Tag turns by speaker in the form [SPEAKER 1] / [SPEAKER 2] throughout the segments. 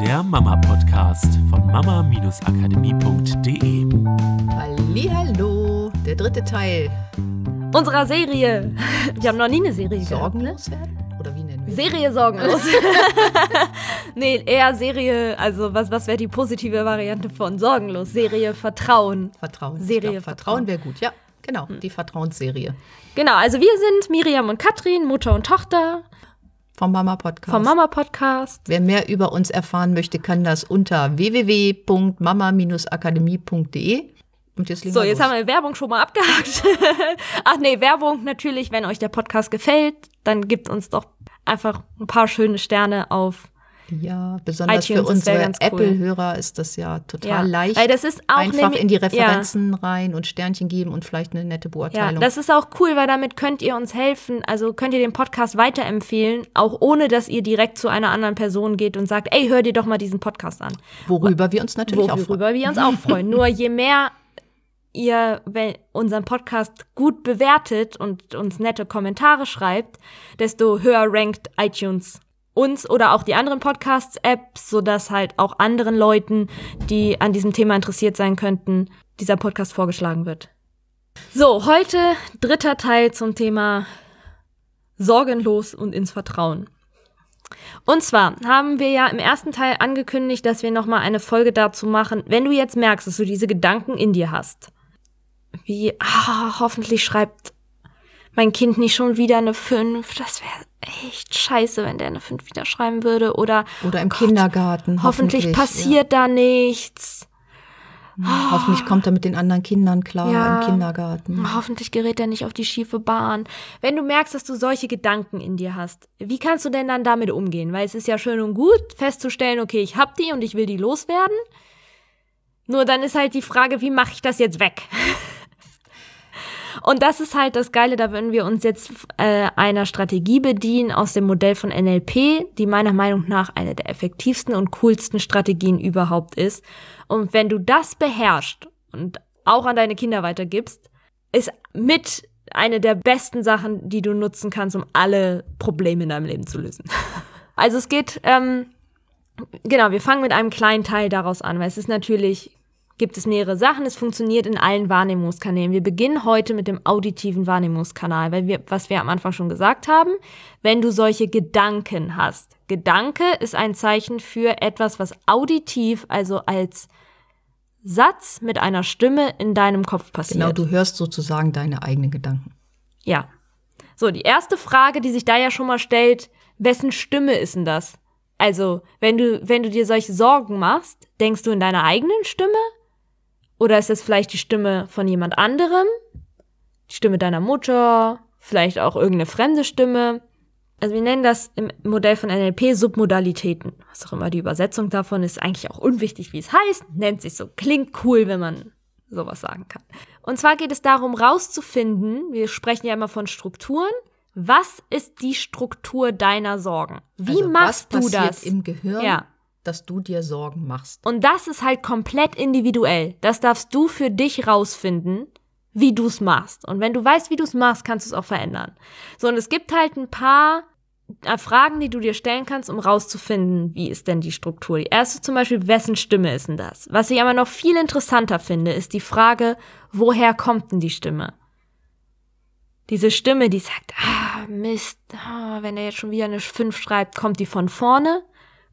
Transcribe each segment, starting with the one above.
[SPEAKER 1] der Mama-Podcast von mama-akademie.de.
[SPEAKER 2] Hallo, der dritte Teil.
[SPEAKER 3] Unserer Serie. Wir haben noch nie eine Serie
[SPEAKER 2] Sorgenlos werden? Oder wie nennen wir
[SPEAKER 3] Serie sorgenlos. nee, eher Serie, also was, was wäre die positive Variante von sorgenlos? Serie Vertrauen.
[SPEAKER 2] Vertrauen.
[SPEAKER 3] Serie
[SPEAKER 2] glaub, Vertrauen wäre gut, ja. Genau, die Vertrauensserie.
[SPEAKER 3] Genau, also wir sind Miriam und Katrin, Mutter und Tochter
[SPEAKER 2] Vom Mama Podcast.
[SPEAKER 3] vom Mama Podcast.
[SPEAKER 2] Wer mehr über uns erfahren möchte, kann das unter www.mama-akademie.de. Und jetzt
[SPEAKER 3] So, jetzt
[SPEAKER 2] los.
[SPEAKER 3] haben wir Werbung schon mal abgehakt. Ach nee, Werbung natürlich, wenn euch der Podcast gefällt, dann gebt uns doch einfach ein paar schöne Sterne auf
[SPEAKER 2] Ja, besonders
[SPEAKER 3] iTunes,
[SPEAKER 2] für unsere
[SPEAKER 3] ganz cool.
[SPEAKER 2] Apple-Hörer ist das ja total
[SPEAKER 3] Ja,
[SPEAKER 2] leicht.
[SPEAKER 3] weil das ist auch
[SPEAKER 2] einfach
[SPEAKER 3] nämlich-
[SPEAKER 2] in die
[SPEAKER 3] ja.
[SPEAKER 2] Referenzen rein und Sternchen geben und vielleicht eine nette
[SPEAKER 3] Ja,
[SPEAKER 2] Beurteilung.
[SPEAKER 3] das ist auch cool, weil damit könnt ihr uns helfen. Also könnt ihr den Podcast weiterempfehlen, auch ohne dass ihr direkt zu einer anderen Person geht und sagt, ey, hör dir doch mal diesen Podcast an.
[SPEAKER 2] worüber wir uns natürlich auch freuen.
[SPEAKER 3] Worüber wir uns auch freuen. Nur je mehr ihr unseren Podcast gut bewertet und uns nette Kommentare schreibt, desto höher rankt iTunes uns oder auch die anderen Podcasts-Apps, sodass halt auch anderen Leuten, die an diesem Thema interessiert sein könnten, dieser Podcast vorgeschlagen wird. So, heute dritter Teil zum Thema Sorgenlos und ins Vertrauen. Und zwar haben wir ja im ersten Teil angekündigt, dass wir nochmal eine Folge dazu machen, wenn du jetzt merkst, dass du diese Gedanken in dir hast. Wie, ah, hoffentlich schreibt mein Kind nicht schon wieder eine 5. Das wäre echt scheiße, wenn der eine 5 wieder schreiben würde. Oder
[SPEAKER 2] Oder im Kindergarten.
[SPEAKER 3] hoffentlich, passiert da nichts.
[SPEAKER 2] Ja. Hoffentlich kommt er mit den anderen Kindern klar
[SPEAKER 3] Ja.
[SPEAKER 2] im Kindergarten.
[SPEAKER 3] Hoffentlich gerät er nicht auf die schiefe Bahn. Wenn du merkst, dass du solche Gedanken in dir hast, wie kannst du denn dann damit umgehen? Weil es ist ja schön und gut, festzustellen, okay, ich hab die und ich will die loswerden. Nur dann ist halt die Frage, wie mache ich das jetzt weg? Und das ist halt das Geile, da würden wir uns jetzt äh, einer Strategie bedienen aus dem Modell von NLP, die meiner Meinung nach eine der effektivsten und coolsten Strategien überhaupt ist. Und wenn du das beherrschst und auch an deine Kinder weitergibst, ist mit eine der besten Sachen, die du nutzen kannst, um alle Probleme in deinem Leben zu lösen. Also es geht, ähm, genau, wir fangen mit einem kleinen Teil daraus an, weil es ist natürlich, gibt es mehrere Sachen, es funktioniert in allen Wahrnehmungskanälen. Wir beginnen heute mit dem auditiven Wahrnehmungskanal, weil wir, was wir am Anfang schon gesagt haben, wenn du solche Gedanken hast. Gedanke ist ein Zeichen für etwas, was auditiv, also als Satz mit einer Stimme in deinem Kopf passiert.
[SPEAKER 2] Genau, du hörst sozusagen deine eigenen Gedanken.
[SPEAKER 3] Ja. So, die erste Frage, die sich da ja schon mal stellt, wessen Stimme ist denn das? Also, wenn du, wenn du dir solche Sorgen machst, denkst du in deiner eigenen Stimme? Oder ist das vielleicht die Stimme von jemand anderem? Die Stimme deiner Mutter? Vielleicht auch irgendeine fremde Stimme? Also wir nennen das im Modell von NLP Submodalitäten. Was auch immer die Übersetzung davon ist, eigentlich auch unwichtig, wie es heißt. Nennt sich so. Klingt cool, wenn man sowas sagen kann. Und zwar geht es darum, rauszufinden, wir sprechen ja immer von Strukturen, was ist die Struktur deiner Sorgen? Wie
[SPEAKER 2] also,
[SPEAKER 3] machst
[SPEAKER 2] was
[SPEAKER 3] du das?
[SPEAKER 2] im Gehirn,
[SPEAKER 3] Ja.
[SPEAKER 2] Dass du dir Sorgen machst?
[SPEAKER 3] Und das ist halt komplett individuell. Das darfst du für dich rausfinden, wie du es machst. Und wenn du weißt, wie du es machst, kannst du es auch verändern. So, und es gibt halt ein paar äh, Fragen, die du dir stellen kannst, um rauszufinden, wie ist denn die Struktur. Die erste zum Beispiel, wessen Stimme ist denn das? Was ich aber noch viel interessanter finde, ist die Frage, woher kommt denn die Stimme? Diese Stimme, die sagt, ah, Mist, ah, wenn er jetzt schon wieder eine 5 schreibt, kommt die von vorne?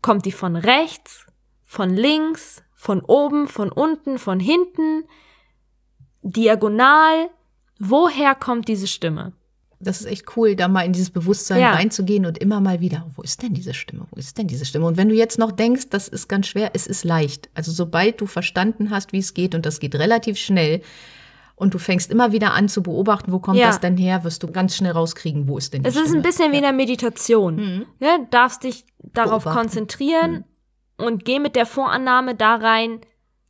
[SPEAKER 3] Kommt die von rechts? Von links? Von oben? Von unten? Von hinten? Diagonal? Woher kommt diese Stimme?
[SPEAKER 2] Das ist echt cool, da mal in dieses Bewusstsein
[SPEAKER 3] Ja.
[SPEAKER 2] reinzugehen und immer mal wieder, wo ist denn diese Stimme? Wo ist denn diese Stimme? Und wenn du jetzt noch denkst, das ist ganz schwer, es ist leicht. Also sobald du verstanden hast, wie es geht, und das geht relativ schnell, und du fängst immer wieder an zu beobachten, wo kommt
[SPEAKER 3] Ja.
[SPEAKER 2] das denn her, wirst du ganz schnell rauskriegen, wo ist denn die
[SPEAKER 3] Es
[SPEAKER 2] Stimme?
[SPEAKER 3] ist ein bisschen wie in der Meditation. Ne? Darfst dich darauf
[SPEAKER 2] Beobachten.
[SPEAKER 3] konzentrieren und geh mit der Vorannahme da rein,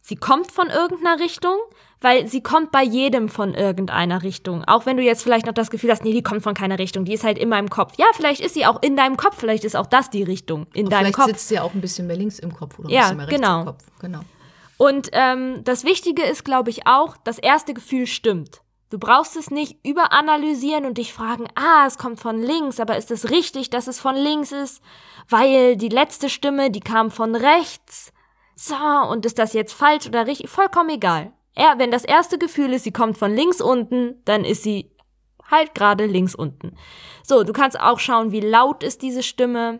[SPEAKER 3] sie kommt von irgendeiner Richtung, weil sie kommt bei jedem von irgendeiner Richtung. Auch wenn du jetzt vielleicht noch das Gefühl hast, nee, die kommt von keiner Richtung, die ist halt in meinem Kopf. Ja, vielleicht ist sie auch in deinem Kopf, vielleicht ist auch das die Richtung in deinem
[SPEAKER 2] Vielleicht
[SPEAKER 3] Kopf.
[SPEAKER 2] sitzt sie ja auch ein bisschen mehr links im Kopf oder ein
[SPEAKER 3] Ja,
[SPEAKER 2] bisschen mehr rechts
[SPEAKER 3] genau.
[SPEAKER 2] im Kopf. Genau.
[SPEAKER 3] Und ähm, das Wichtige ist, glaube ich, auch, das erste Gefühl stimmt. Du brauchst es nicht überanalysieren und dich fragen, ah, es kommt von links, aber ist es richtig, dass es von links ist? Weil die letzte Stimme, die kam von rechts. So, und ist das jetzt falsch oder richtig? Vollkommen egal. Ja, wenn das erste Gefühl ist, sie kommt von links unten, dann ist sie halt gerade links unten. So, du kannst auch schauen, wie laut ist diese Stimme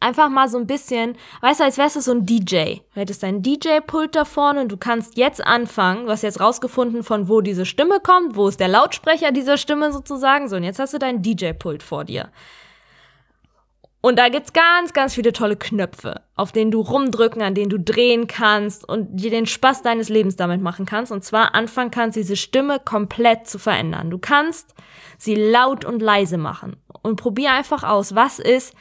[SPEAKER 3] einfach mal so ein bisschen, weißt du, als wärst du so ein DJ. Du hättest dein DJ-Pult da vorne und du kannst jetzt anfangen, du hast jetzt rausgefunden, von wo diese Stimme kommt, wo ist der Lautsprecher dieser Stimme sozusagen. So, und jetzt hast du dein DJ-Pult vor dir. Und da gibt's ganz, ganz viele tolle Knöpfe, auf denen du rumdrücken, an denen du drehen kannst und dir den Spaß deines Lebens damit machen kannst. Und zwar anfangen kannst, diese Stimme komplett zu verändern. Du kannst sie laut und leise machen. Und probier einfach aus, was ist,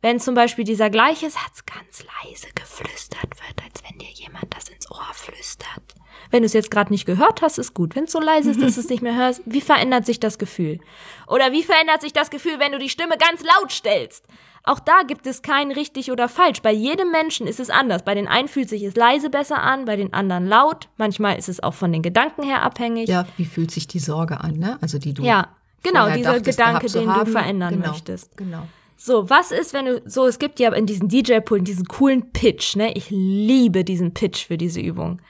[SPEAKER 3] wenn zum Beispiel dieser gleiche Satz ganz leise geflüstert wird, als wenn dir jemand das ins Ohr flüstert. Wenn du es jetzt gerade nicht gehört hast, ist gut. Wenn es so leise ist, dass du es nicht mehr hörst, wie verändert sich das Gefühl? Oder wie verändert sich das Gefühl, wenn du die Stimme ganz laut stellst? Auch da gibt es kein richtig oder falsch. Bei jedem Menschen ist es anders. Bei den einen fühlt sich es leise besser an, bei den anderen laut. Manchmal ist es auch von den Gedanken her abhängig.
[SPEAKER 2] Ja, wie fühlt sich die Sorge an, ne? Also die du.
[SPEAKER 3] Ja, genau, dieser
[SPEAKER 2] dachtest,
[SPEAKER 3] Gedanke, den
[SPEAKER 2] haben.
[SPEAKER 3] du verändern
[SPEAKER 2] genau,
[SPEAKER 3] möchtest.
[SPEAKER 2] Genau.
[SPEAKER 3] So, was ist, wenn du, so, es gibt ja in diesen DJ-Pulten diesen coolen Pitch, ne? Ich liebe diesen Pitch für diese Übung.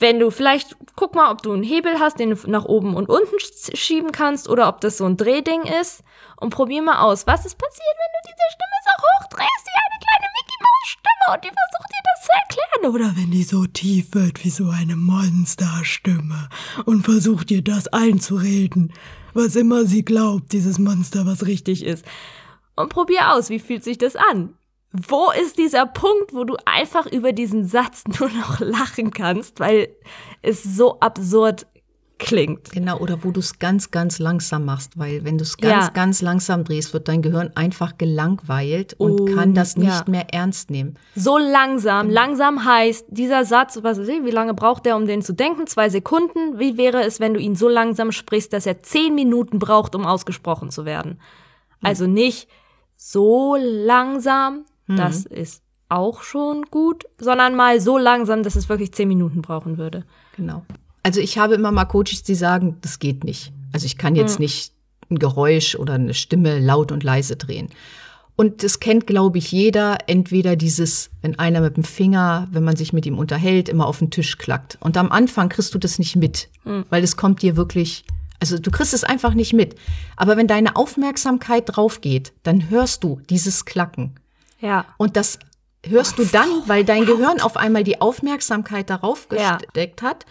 [SPEAKER 3] Wenn du vielleicht, guck mal, ob du einen Hebel hast, den du nach oben und unten schieben kannst, oder ob das so ein Drehding ist, und probier mal aus, was ist passiert, wenn du diese Stimme so hochdrehst, wie eine kleine Mickey Maus Stimme, und die versucht dir das zu erklären.
[SPEAKER 4] Oder wenn die so tief wird wie so eine Monsterstimme und versucht dir das einzureden, was immer sie glaubt, dieses Monster, was richtig ist.
[SPEAKER 3] Und probier aus, wie fühlt sich das an? Wo ist dieser Punkt, wo du einfach über diesen Satz nur noch lachen kannst, weil es so absurd klingt?
[SPEAKER 2] Genau, oder wo du es ganz, ganz langsam machst, weil wenn du es ganz,
[SPEAKER 3] Ja.
[SPEAKER 2] ganz langsam drehst, wird dein Gehirn einfach gelangweilt und
[SPEAKER 3] Oh,
[SPEAKER 2] kann das nicht
[SPEAKER 3] ja.
[SPEAKER 2] mehr ernst nehmen.
[SPEAKER 3] So langsam. Langsam heißt, dieser Satz, was weiß ich, wie lange braucht der, um den zu denken? Zwei Sekunden. Wie wäre es, wenn du ihn so langsam sprichst, dass er zehn Minuten braucht, um ausgesprochen zu werden? Also nicht so langsam, das ist auch schon gut, sondern mal so langsam, dass es wirklich zehn Minuten brauchen würde.
[SPEAKER 2] Genau. Also ich habe immer mal Coaches, die sagen, das geht nicht. Also ich kann jetzt nicht ein Geräusch oder eine Stimme laut und leise drehen. Und das kennt, glaube ich, jeder. Entweder dieses, wenn einer mit dem Finger, wenn man sich mit ihm unterhält, immer auf den Tisch klackt. Und am Anfang kriegst du das nicht mit, weil es kommt dir wirklich, also du kriegst es einfach nicht mit. Aber wenn deine Aufmerksamkeit drauf geht, dann hörst du dieses Klacken.
[SPEAKER 3] Ja.
[SPEAKER 2] Und das hörst du dann, weil dein Gehirn auf einmal die Aufmerksamkeit darauf
[SPEAKER 3] Ja.
[SPEAKER 2] gesteckt hat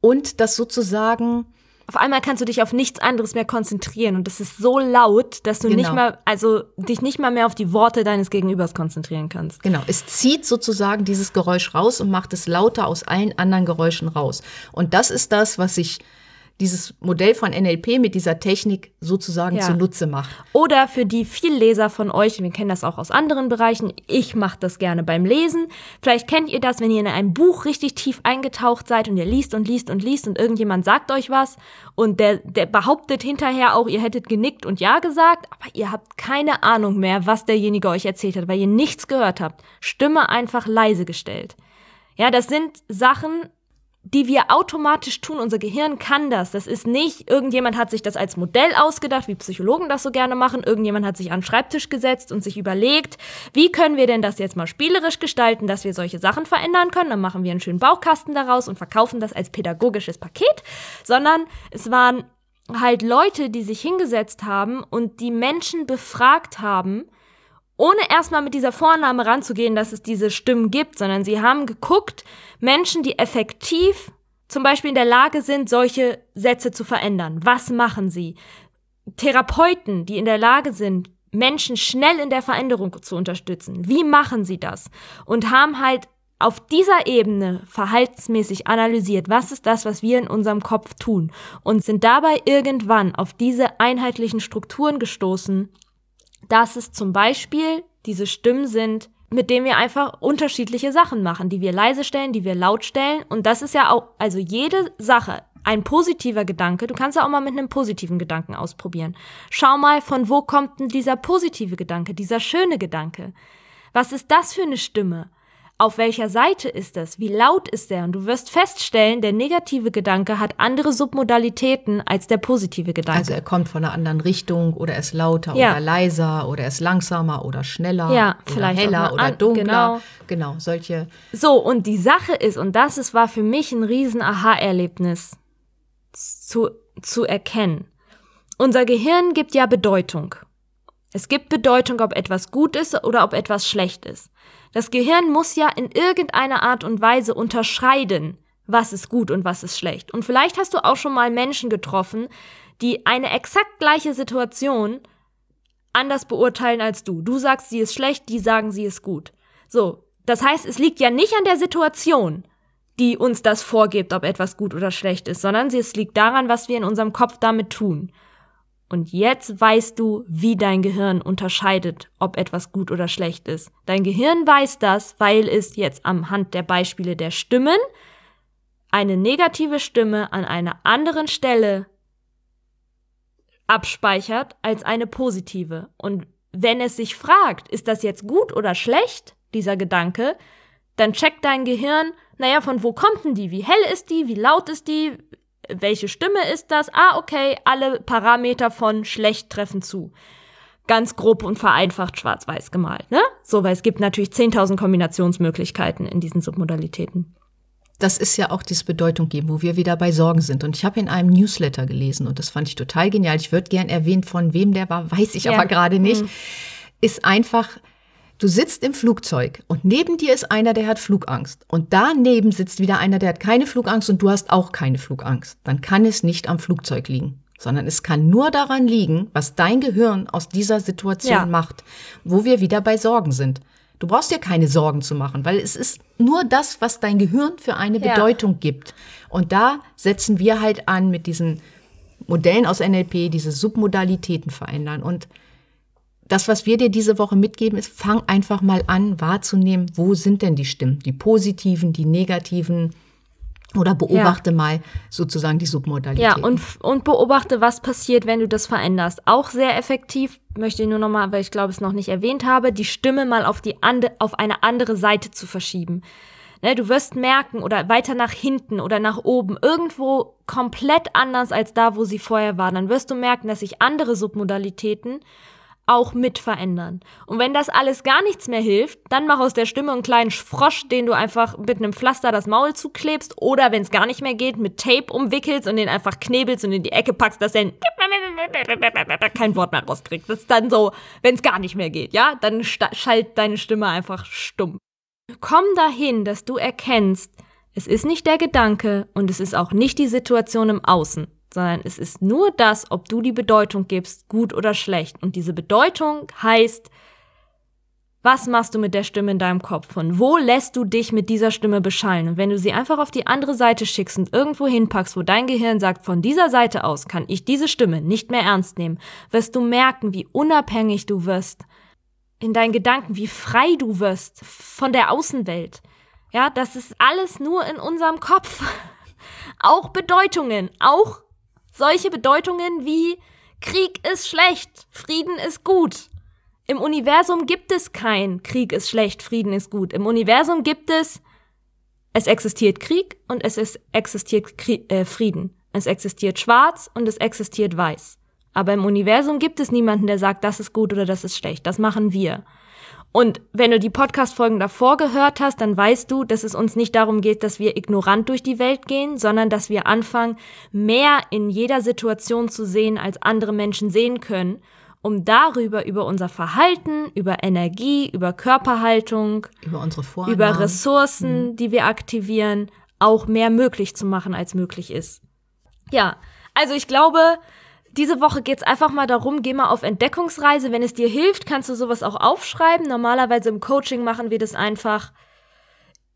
[SPEAKER 2] und das sozusagen
[SPEAKER 3] Auf einmal kannst du dich auf nichts anderes mehr konzentrieren und das ist so laut, dass du nicht
[SPEAKER 2] Genau.
[SPEAKER 3] mal, also dich nicht mal mehr auf die Worte deines Gegenübers konzentrieren kannst.
[SPEAKER 2] Genau, es zieht sozusagen dieses Geräusch raus und macht es lauter aus allen anderen Geräuschen raus. Und das ist das, was sich dieses Modell von NLP mit dieser Technik sozusagen
[SPEAKER 3] Ja.
[SPEAKER 2] zunutze macht.
[SPEAKER 3] Oder für die Vielleser von euch, wir kennen das auch aus anderen Bereichen, ich mache das gerne beim Lesen. Vielleicht kennt ihr das, wenn ihr in einem Buch richtig tief eingetaucht seid und ihr liest und liest und liest und irgendjemand sagt euch was und der, der behauptet hinterher auch, ihr hättet genickt und ja gesagt, aber ihr habt keine Ahnung mehr, was derjenige euch erzählt hat, weil ihr nichts gehört habt. Stimme einfach leise gestellt. Ja, das sind Sachen, die wir automatisch tun. Unser Gehirn kann das. Das ist nicht, irgendjemand hat sich das als Modell ausgedacht, wie Psychologen das so gerne machen. Irgendjemand hat sich an den Schreibtisch gesetzt und sich überlegt, wie können wir denn das jetzt mal spielerisch gestalten, dass wir solche Sachen verändern können. Dann machen wir einen schönen Baukasten daraus und verkaufen das als pädagogisches Paket. Sondern es waren halt Leute, die sich hingesetzt haben und die Menschen befragt haben, ohne erstmal mit dieser Vorname ranzugehen, dass es diese Stimmen gibt, sondern sie haben geguckt, Menschen, die effektiv zum Beispiel in der Lage sind, solche Sätze zu verändern. Was machen sie? Therapeuten, die in der Lage sind, Menschen schnell in der Veränderung zu unterstützen. Wie machen sie das? Und haben halt auf dieser Ebene verhaltensmäßig analysiert, was ist das, was wir in unserem Kopf tun und sind dabei irgendwann auf diese einheitlichen Strukturen gestoßen, dass es zum Beispiel diese Stimmen sind, mit denen wir einfach unterschiedliche Sachen machen, die wir leise stellen, die wir laut stellen. Und das ist ja auch, also jede Sache, ein positiver Gedanke, du kannst ja auch mal mit einem positiven Gedanken ausprobieren. Schau mal, von wo kommt denn dieser positive Gedanke, dieser schöne Gedanke? Was ist das für eine Stimme? Auf welcher Seite ist das? Wie laut ist der? Und du wirst feststellen, der negative Gedanke hat andere Submodalitäten als der positive Gedanke.
[SPEAKER 2] Also er kommt von einer anderen Richtung oder er ist lauter
[SPEAKER 3] Ja.
[SPEAKER 2] oder leiser oder er ist langsamer oder schneller
[SPEAKER 3] Ja,
[SPEAKER 2] oder
[SPEAKER 3] vielleicht
[SPEAKER 2] heller oder dunkler.
[SPEAKER 3] genau.
[SPEAKER 2] genau, solche
[SPEAKER 3] So, und die Sache ist, und das ist, war für mich ein riesen Aha-Erlebnis zu, zu erkennen. Unser Gehirn gibt ja Bedeutung. Es gibt Bedeutung, ob etwas gut ist oder ob etwas schlecht ist. Das Gehirn muss ja in irgendeiner Art und Weise unterscheiden, was ist gut und was ist schlecht. Und vielleicht hast du auch schon mal Menschen getroffen, die eine exakt gleiche Situation anders beurteilen als du. Du sagst, sie ist schlecht, die sagen, sie ist gut. So, das heißt, es liegt ja nicht an der Situation, die uns das vorgibt, ob etwas gut oder schlecht ist, sondern es liegt daran, was wir in unserem Kopf damit tun. Und jetzt weißt du, wie dein Gehirn unterscheidet, ob etwas gut oder schlecht ist. Dein Gehirn weiß das, weil es jetzt am Hand der Beispiele der Stimmen eine negative Stimme an einer anderen Stelle abspeichert als eine positive. Und wenn es sich fragt, ist das jetzt gut oder schlecht, dieser Gedanke, dann checkt dein Gehirn, naja, von wo kommt denn die? Wie hell ist die? Wie laut ist die? Welche Stimme ist das? Ah, okay, alle Parameter von schlecht treffen zu. Ganz grob und vereinfacht schwarz-weiß gemalt, ne? So, weil es gibt natürlich 10.000 Kombinationsmöglichkeiten in diesen Submodalitäten.
[SPEAKER 2] das ist ja auch dieses Bedeutung geben, wo wir wieder bei Sorgen sind. Und ich habe in einem Newsletter gelesen und das fand ich total genial. Ich würde gern erwähnen, von wem der war, weiß ich
[SPEAKER 3] Ja.
[SPEAKER 2] aber gerade nicht. Ist einfach, du sitzt im Flugzeug und neben dir ist einer, der hat Flugangst. Und daneben sitzt wieder einer, der hat keine Flugangst und du hast auch keine Flugangst. Dann kann es nicht am Flugzeug liegen, sondern es kann nur daran liegen, was dein Gehirn aus dieser Situation
[SPEAKER 3] Ja.
[SPEAKER 2] macht, wo wir wieder bei Sorgen sind. Du brauchst dir keine Sorgen zu machen, weil es ist nur das, was dein Gehirn für eine
[SPEAKER 3] Ja.
[SPEAKER 2] Bedeutung gibt. Und da setzen wir halt an mit diesen Modellen aus NLP, diese Submodalitäten verändern. Und das, was wir dir diese Woche mitgeben, ist, fang einfach mal an wahrzunehmen, wo sind denn die Stimmen, die positiven, die negativen, oder beobachte mal sozusagen die
[SPEAKER 3] Ja,
[SPEAKER 2] Submodalitäten.
[SPEAKER 3] und, und beobachte, was passiert, wenn du das veränderst. Auch sehr effektiv, möchte ich nur nochmal, weil ich glaube, es noch nicht erwähnt habe, die Stimme mal auf, die ande, auf eine andere Seite zu verschieben. Ne, du wirst merken, oder weiter nach hinten oder nach oben, irgendwo komplett anders als da, wo sie vorher war. Dann wirst du merken, dass sich andere Submodalitäten auch mit verändern. Und wenn das alles gar nichts mehr hilft, dann mach aus der Stimme einen kleinen Frosch, den du einfach mit einem Pflaster das Maul zuklebst oder wenn es gar nicht mehr geht, mit Tape umwickelst und den einfach knebelst und in die Ecke packst, dass er kein Wort mehr rauskriegt. Das ist dann so, wenn es gar nicht mehr geht, ja, dann schallt deine Stimme einfach stumm. Komm dahin, dass du erkennst, es ist nicht der Gedanke und es ist auch nicht die Situation im Außen, sondern es ist nur das, ob du die Bedeutung gibst, gut oder schlecht. Und diese Bedeutung heißt, was machst du mit der Stimme in deinem Kopf? Von wo lässt du dich mit dieser Stimme beschallen? Und wenn du sie einfach auf die andere Seite schickst und irgendwo hinpackst, wo dein Gehirn sagt, von dieser Seite aus kann ich diese Stimme nicht mehr ernst nehmen, wirst du merken, wie unabhängig du wirst in deinen Gedanken, wie frei du wirst von der Außenwelt. Ja, das ist alles nur in unserem Kopf. Auch Bedeutungen, auch solche Bedeutungen wie Krieg ist schlecht, Frieden ist gut. Im Universum gibt es kein Krieg ist schlecht, Frieden ist gut. Im Universum gibt es, es existiert Krieg und es ist, existiert Krie äh, Frieden. Es existiert schwarz und es existiert weiß. Aber im Universum gibt es niemanden, der sagt, das ist gut oder das ist schlecht. Das machen wir. Und wenn du die Podcast-Folgen davor gehört hast, dann weißt du, dass es uns nicht darum geht, dass wir ignorant durch die Welt gehen, sondern dass wir anfangen, mehr in jeder Situation zu sehen, als andere Menschen sehen können, um darüber, über unser Verhalten, über Energie, über Körperhaltung,
[SPEAKER 2] über unsere Vornamen.
[SPEAKER 3] über Ressourcen, die wir aktivieren, auch mehr möglich zu machen, als möglich ist. Ja, also ich glaube, diese Woche geht's einfach mal darum, geh mal auf Entdeckungsreise. Wenn es dir hilft, kannst du sowas auch aufschreiben. Normalerweise im Coaching machen wir das einfach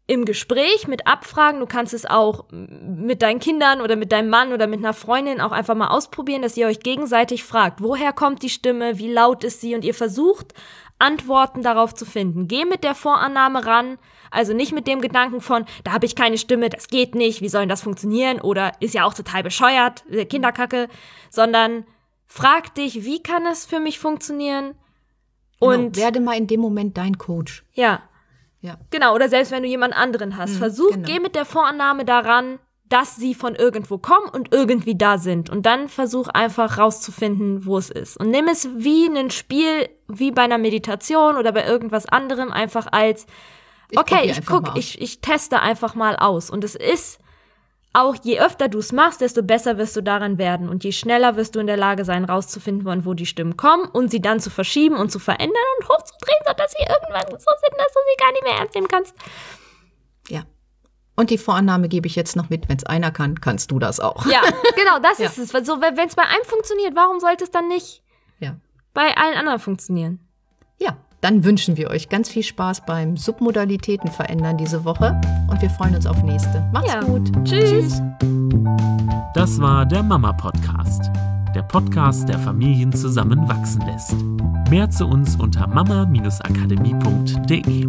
[SPEAKER 3] im Gespräch mit Abfragen. Du kannst es auch mit deinen Kindern oder mit deinem Mann oder mit einer Freundin auch einfach mal ausprobieren, dass ihr euch gegenseitig fragt, woher kommt die Stimme, wie laut ist sie und ihr versucht, Antworten darauf zu finden. Geh mit der Vorannahme ran, also nicht mit dem Gedanken von, da habe ich keine Stimme, das geht nicht, wie soll denn das funktionieren oder ist ja auch total bescheuert, äh, Kinderkacke, sondern frag dich, wie kann es für mich funktionieren?
[SPEAKER 2] Genau,
[SPEAKER 3] Und
[SPEAKER 2] werde mal in dem Moment dein Coach.
[SPEAKER 3] ja,
[SPEAKER 2] Ja.
[SPEAKER 3] Genau, oder selbst wenn du jemand anderen hast.
[SPEAKER 2] Mhm,
[SPEAKER 3] Versuch,
[SPEAKER 2] genau.
[SPEAKER 3] geh mit der Vorannahme daran, dass sie von irgendwo kommen und irgendwie da sind. Und dann versuch einfach rauszufinden, wo es ist. Und nimm es wie ein Spiel, wie bei einer Meditation oder bei irgendwas anderem, einfach als,
[SPEAKER 2] Ich
[SPEAKER 3] okay, ich guck, ich, ich teste einfach mal aus. Und es ist auch, je öfter du es machst, desto besser wirst du daran werden. Und je schneller wirst du in der Lage sein, rauszufinden, von wo die Stimmen kommen und sie dann zu verschieben und zu verändern und hochzudrehen, sodass sie irgendwann so sind, dass du sie gar nicht mehr ernst nehmen kannst.
[SPEAKER 2] Ja. Und die Vorannahme gebe ich jetzt noch mit, wenn es einer kann, kannst du das auch.
[SPEAKER 3] Ja, genau, das
[SPEAKER 2] Ja.
[SPEAKER 3] ist es. Weil So, wenn es bei einem funktioniert, warum sollte es dann nicht
[SPEAKER 2] Ja.
[SPEAKER 3] bei allen anderen funktionieren?
[SPEAKER 2] Ja, dann wünschen wir euch ganz viel Spaß beim Submodalitäten verändern diese Woche und wir freuen uns auf nächste. Macht's
[SPEAKER 3] Ja.
[SPEAKER 2] gut.
[SPEAKER 3] Tschüss.
[SPEAKER 1] Das war der Mama Podcast. Der Podcast, der Familien zusammenwachsen lässt. Mehr zu uns unter mama-akademie.de.